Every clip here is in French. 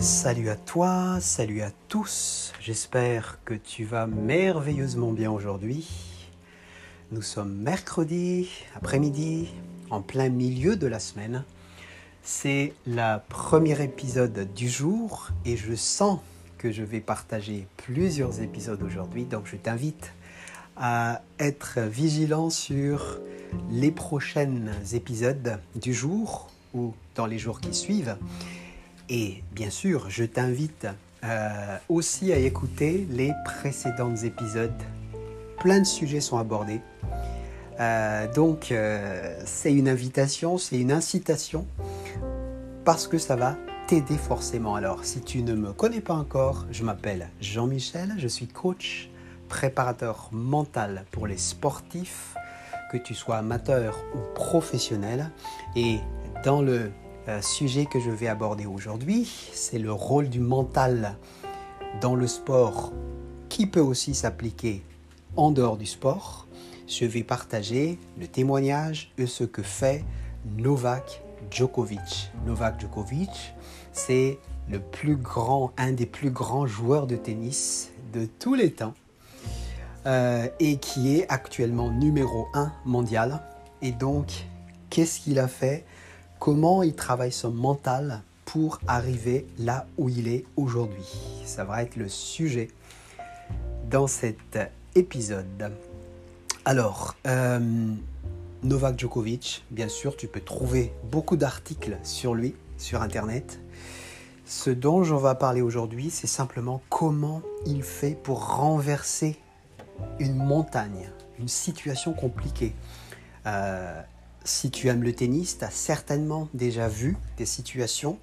Salut à toi, salut à tous. J'espère que tu vas merveilleusement bien aujourd'hui. Nous sommes mercredi après-midi, en plein milieu de la semaine. C'est le premier épisode du jour et je sens que je vais partager plusieurs épisodes aujourd'hui. Donc je t'invite à être vigilant sur les prochains épisodes du jour ou dans les jours qui suivent. Et bien sûr, je t'invite euh, aussi à écouter les précédents épisodes. Plein de sujets sont abordés. Euh, donc, euh, c'est une invitation, c'est une incitation, parce que ça va t'aider forcément. Alors, si tu ne me connais pas encore, je m'appelle Jean-Michel, je suis coach, préparateur mental pour les sportifs, que tu sois amateur ou professionnel. Et dans le sujet que je vais aborder aujourd'hui, c'est le rôle du mental dans le sport qui peut aussi s'appliquer en dehors du sport. Je vais partager le témoignage de ce que fait Novak Djokovic. Novak Djokovic, c'est le plus grand, un des plus grands joueurs de tennis de tous les temps euh, et qui est actuellement numéro 1 mondial. Et donc, qu'est-ce qu'il a fait comment il travaille son mental pour arriver là où il est aujourd'hui. Ça va être le sujet dans cet épisode. Alors, euh, Novak Djokovic, bien sûr, tu peux trouver beaucoup d'articles sur lui sur Internet. Ce dont j'en vais parler aujourd'hui, c'est simplement comment il fait pour renverser une montagne, une situation compliquée. Euh, si tu aimes le tennis, tu as certainement déjà vu des situations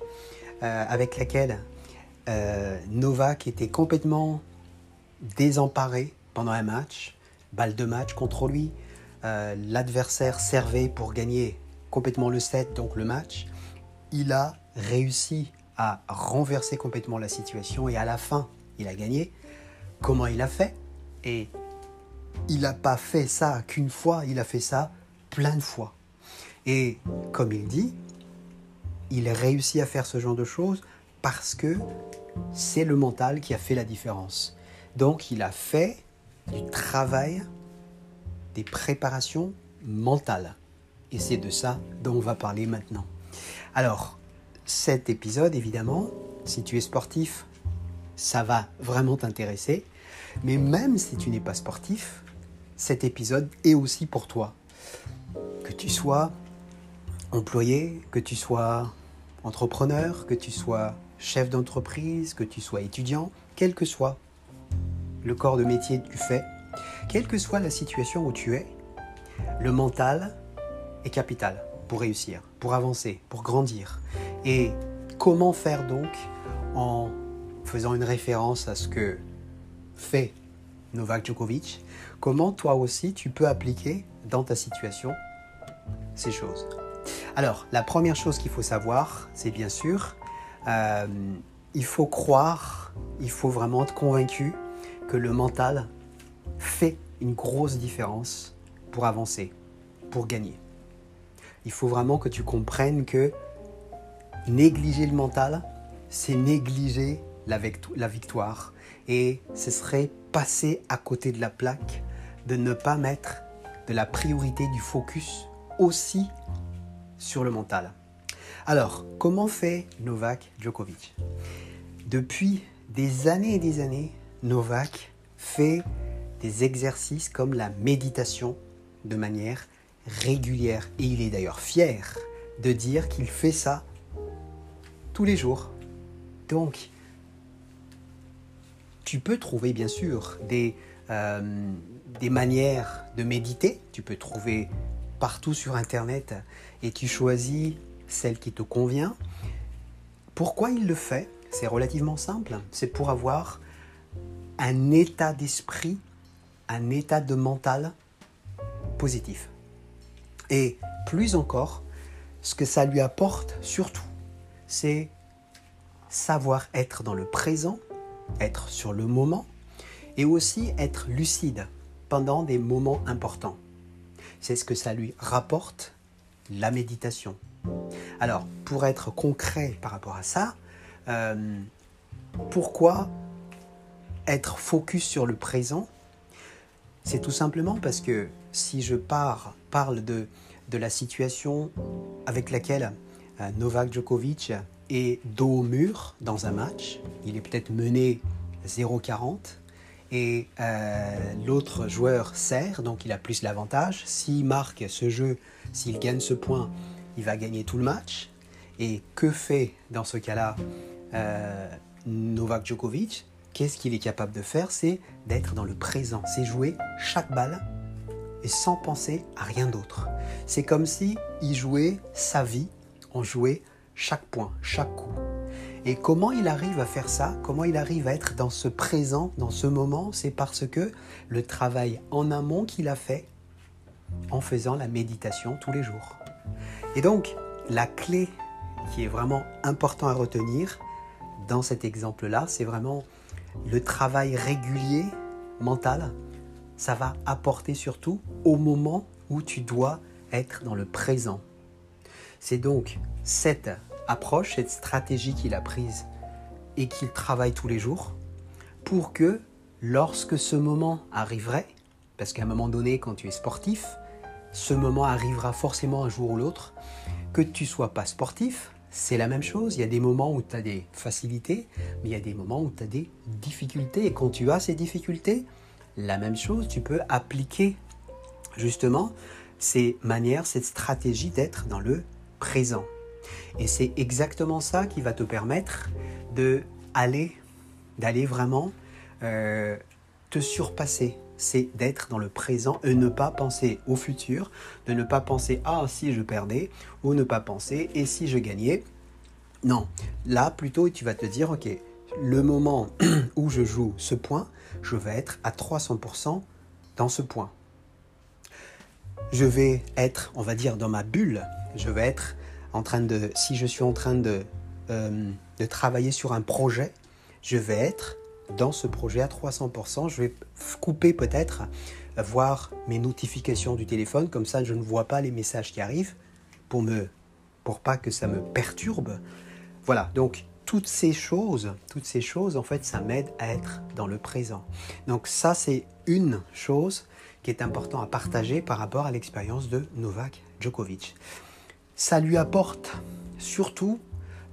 euh, avec lesquelles euh, Novak était complètement désemparé pendant un match, balle de match contre lui. Euh, l'adversaire servait pour gagner complètement le set, donc le match. Il a réussi à renverser complètement la situation et à la fin, il a gagné. Comment il a fait? Et il n'a pas fait ça qu'une fois, il a fait ça plein de fois. Et comme il dit, il réussit à faire ce genre de choses parce que c'est le mental qui a fait la différence. Donc il a fait du travail, des préparations mentales. Et c'est de ça dont on va parler maintenant. Alors, cet épisode, évidemment, si tu es sportif, ça va vraiment t'intéresser. Mais même si tu n'es pas sportif, cet épisode est aussi pour toi. Que tu sois employé, que tu sois entrepreneur, que tu sois chef d'entreprise, que tu sois étudiant, quel que soit le corps de métier que tu fais, quelle que soit la situation où tu es, le mental est capital pour réussir, pour avancer, pour grandir. Et comment faire donc en faisant une référence à ce que fait Novak Djokovic, comment toi aussi tu peux appliquer dans ta situation ces choses? Alors, la première chose qu'il faut savoir, c'est bien sûr, euh, il faut croire, il faut vraiment être convaincu que le mental fait une grosse différence pour avancer, pour gagner. Il faut vraiment que tu comprennes que négliger le mental, c'est négliger la, la victoire. Et ce serait passer à côté de la plaque de ne pas mettre de la priorité du focus aussi sur le mental. Alors, comment fait Novak Djokovic? Depuis des années et des années, Novak fait des exercices comme la méditation de manière régulière. Et il est d'ailleurs fier de dire qu'il fait ça tous les jours. Donc, tu peux trouver bien sûr des, euh, des manières de méditer. Tu peux trouver partout sur Internet et tu choisis celle qui te convient. Pourquoi il le fait? C'est relativement simple. C'est pour avoir un état d'esprit, un état de mental positif. Et plus encore, ce que ça lui apporte surtout, c'est savoir être dans le présent, être sur le moment, et aussi être lucide pendant des moments importants. C'est ce que ça lui rapporte, la méditation. Alors, pour être concret par rapport à ça, Euh, pourquoi être focus sur le présent? C'est tout simplement parce que si je parle de, de la situation avec laquelle euh, Novak Djokovic est dos au mur dans un match, il est peut-être mené 0-40 et euh, l'autre joueur sert, donc il a plus l'avantage. S'il marque ce jeu, s'il gagne ce point, il va gagner tout le match. Et que fait dans ce cas-là euh, Novak Djokovic? Qu'est-ce qu'il est capable de faire? C'est d'être dans le présent, c'est jouer chaque balle et sans penser à rien d'autre. C'est comme si il jouait sa vie, on jouait chaque point, chaque coup. Et comment il arrive à faire ça? Comment il arrive à être dans ce présent, dans ce moment? C'est parce que le travail en amont qu'il a fait en faisant la méditation tous les jours. Et donc, la clé qui est vraiment important à retenir dans cet exemple-là, c'est vraiment le travail régulier mental. Ça va apporter surtout au moment où tu dois être dans le présent. C'est donc cette approche, cette stratégie qu'il a prise et qu'il travaille tous les jours pour que lorsque ce moment arriverait, parce qu'à un moment donné, quand tu es sportif, ce moment arrivera forcément un jour ou l'autre, que tu sois pas sportif, c'est la même chose. Il y a des moments où tu as des facilités, mais il y a des moments où tu as des difficultés. Et quand tu as ces difficultés, la même chose, tu peux appliquer justement ces manières, cette stratégie d'être dans le présent. Et c'est exactement ça qui va te permettre de aller, d'aller vraiment euh, te surpasser. C'est d'être dans le présent et ne pas penser au futur, de ne pas penser ah si je perdais ou ne pas penser et si je gagnais. Non, là plutôt tu vas te dire ok, le moment où je joue ce point, je vais être à 300% dans ce point. Je vais être, on va dire, dans ma bulle. Je vais être en train de, si je suis en train de, euh, de travailler sur un projet, je vais être dans ce projet à 300%. Je vais couper peut-être, voir mes notifications du téléphone, comme ça je ne vois pas les messages qui arrivent pour me pour pas que ça me perturbe. Voilà, donc toutes ces choses, toutes ces choses en fait ça m'aide à être dans le présent. Donc ça c'est une chose qui est important à partager par rapport à l'expérience de Novak Djokovic. Ça lui apporte surtout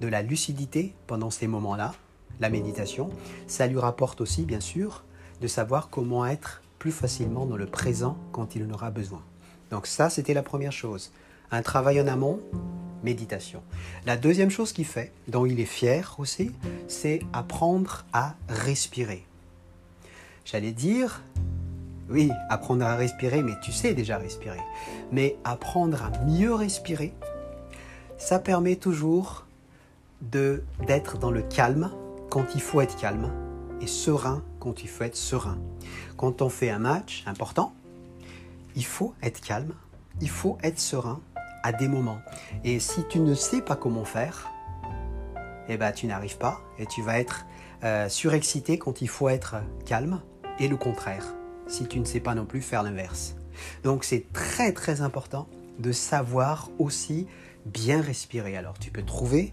de la lucidité pendant ces moments-là, la méditation. Ça lui rapporte aussi, bien sûr, de savoir comment être plus facilement dans le présent quand il en aura besoin. Donc ça, c'était la première chose. Un travail en amont, méditation. La deuxième chose qu'il fait, dont il est fier aussi, c'est apprendre à respirer. J'allais dire, oui, apprendre à respirer, mais tu sais déjà respirer. Mais apprendre à mieux respirer, ça permet toujours d'être dans le calme quand il faut être calme et serein quand il faut être serein. Quand on fait un match important, il faut être calme, il faut être serein à des moments. Et si tu ne sais pas comment faire, eh ben, tu n'arrives pas et tu vas être euh, surexcité quand il faut être calme et le contraire, si tu ne sais pas non plus faire l'inverse. Donc c'est très très important de savoir aussi bien respirer. Alors tu peux trouver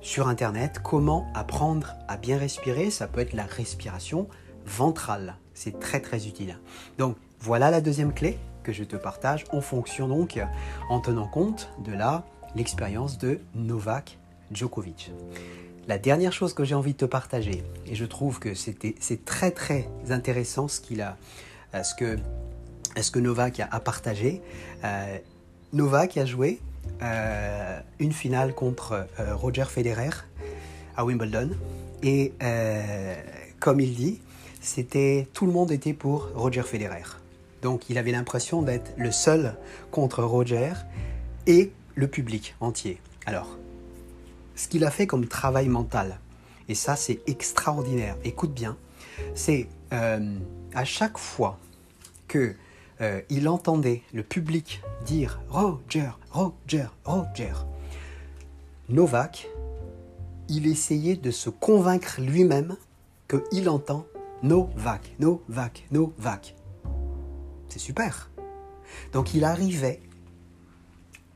sur Internet comment apprendre à bien respirer. Ça peut être la respiration ventrale. C'est très très utile. Donc voilà la deuxième clé que je te partage en fonction donc, en tenant compte de la l'expérience de Novak Djokovic. La dernière chose que j'ai envie de te partager, et je trouve que c'est très très intéressant ce qu'il a, euh, ce que, ce que Novak a, partagé. Euh, Novak a joué une finale contre euh, Roger Federer à Wimbledon. Et euh, comme il dit, c'était tout le monde était pour Roger Federer. Donc il avait l'impression d'être le seul contre Roger et le public entier. Alors, ce qu'il a fait comme travail mental, et ça c'est extraordinaire, écoute bien, c'est à chaque fois que euh, il entendait le public dire Roger, Roger, Roger. Novak, il essayait de se convaincre lui-même qu'il entend Novak, Novak, Novak. C'est super. Donc il arrivait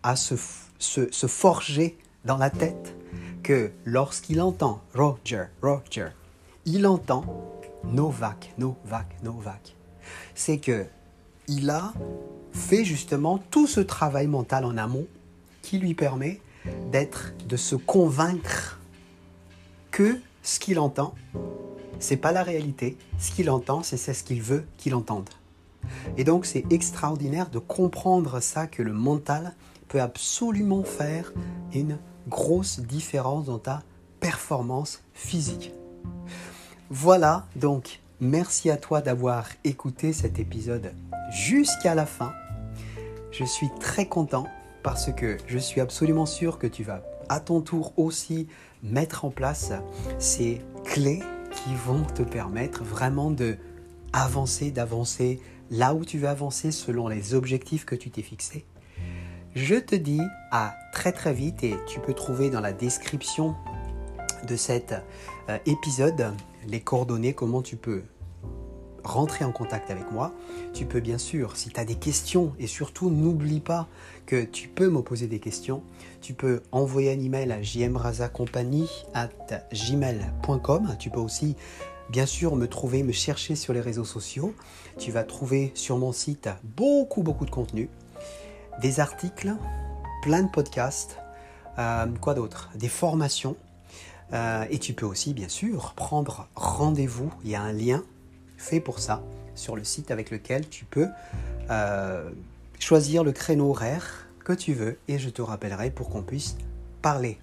à se, se, se forger dans la tête que lorsqu'il entend Roger, Roger, il entend Novak, Novak, Novak. C'est que il a fait justement tout ce travail mental en amont qui lui permet de se convaincre que ce qu'il entend, c'est pas la réalité. Ce qu'il entend, c'est ce qu'il veut qu'il entende. Et donc c'est extraordinaire de comprendre ça que le mental peut absolument faire une grosse différence dans ta performance physique. Voilà, donc merci à toi d'avoir écouté cet épisode jusqu'à la fin. Je suis très content parce que je suis absolument sûr que tu vas à ton tour aussi mettre en place ces clés qui vont te permettre vraiment de avancer, d'avancer là où tu veux avancer selon les objectifs que tu t'es fixés. Je te dis à très très vite et tu peux trouver dans la description de cet euh, épisode les coordonnées, comment tu peux rentrer en contact avec moi. Tu peux bien sûr, si tu as des questions, et surtout n'oublie pas que tu peux me poser des questions, tu peux envoyer un email à gmail.com. Tu peux aussi bien sûr me trouver, me chercher sur les réseaux sociaux. Tu vas trouver sur mon site beaucoup beaucoup de contenu, des articles, plein de podcasts, euh, quoi d'autre, des formations. Euh, et tu peux aussi bien sûr prendre rendez-vous. Il y a un lien fait pour ça sur le site avec lequel tu peux euh, choisir le créneau horaire que tu veux et je te rappellerai pour qu'on puisse parler.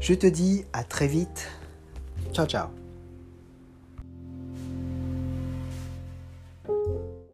Je te dis à très vite. Ciao ciao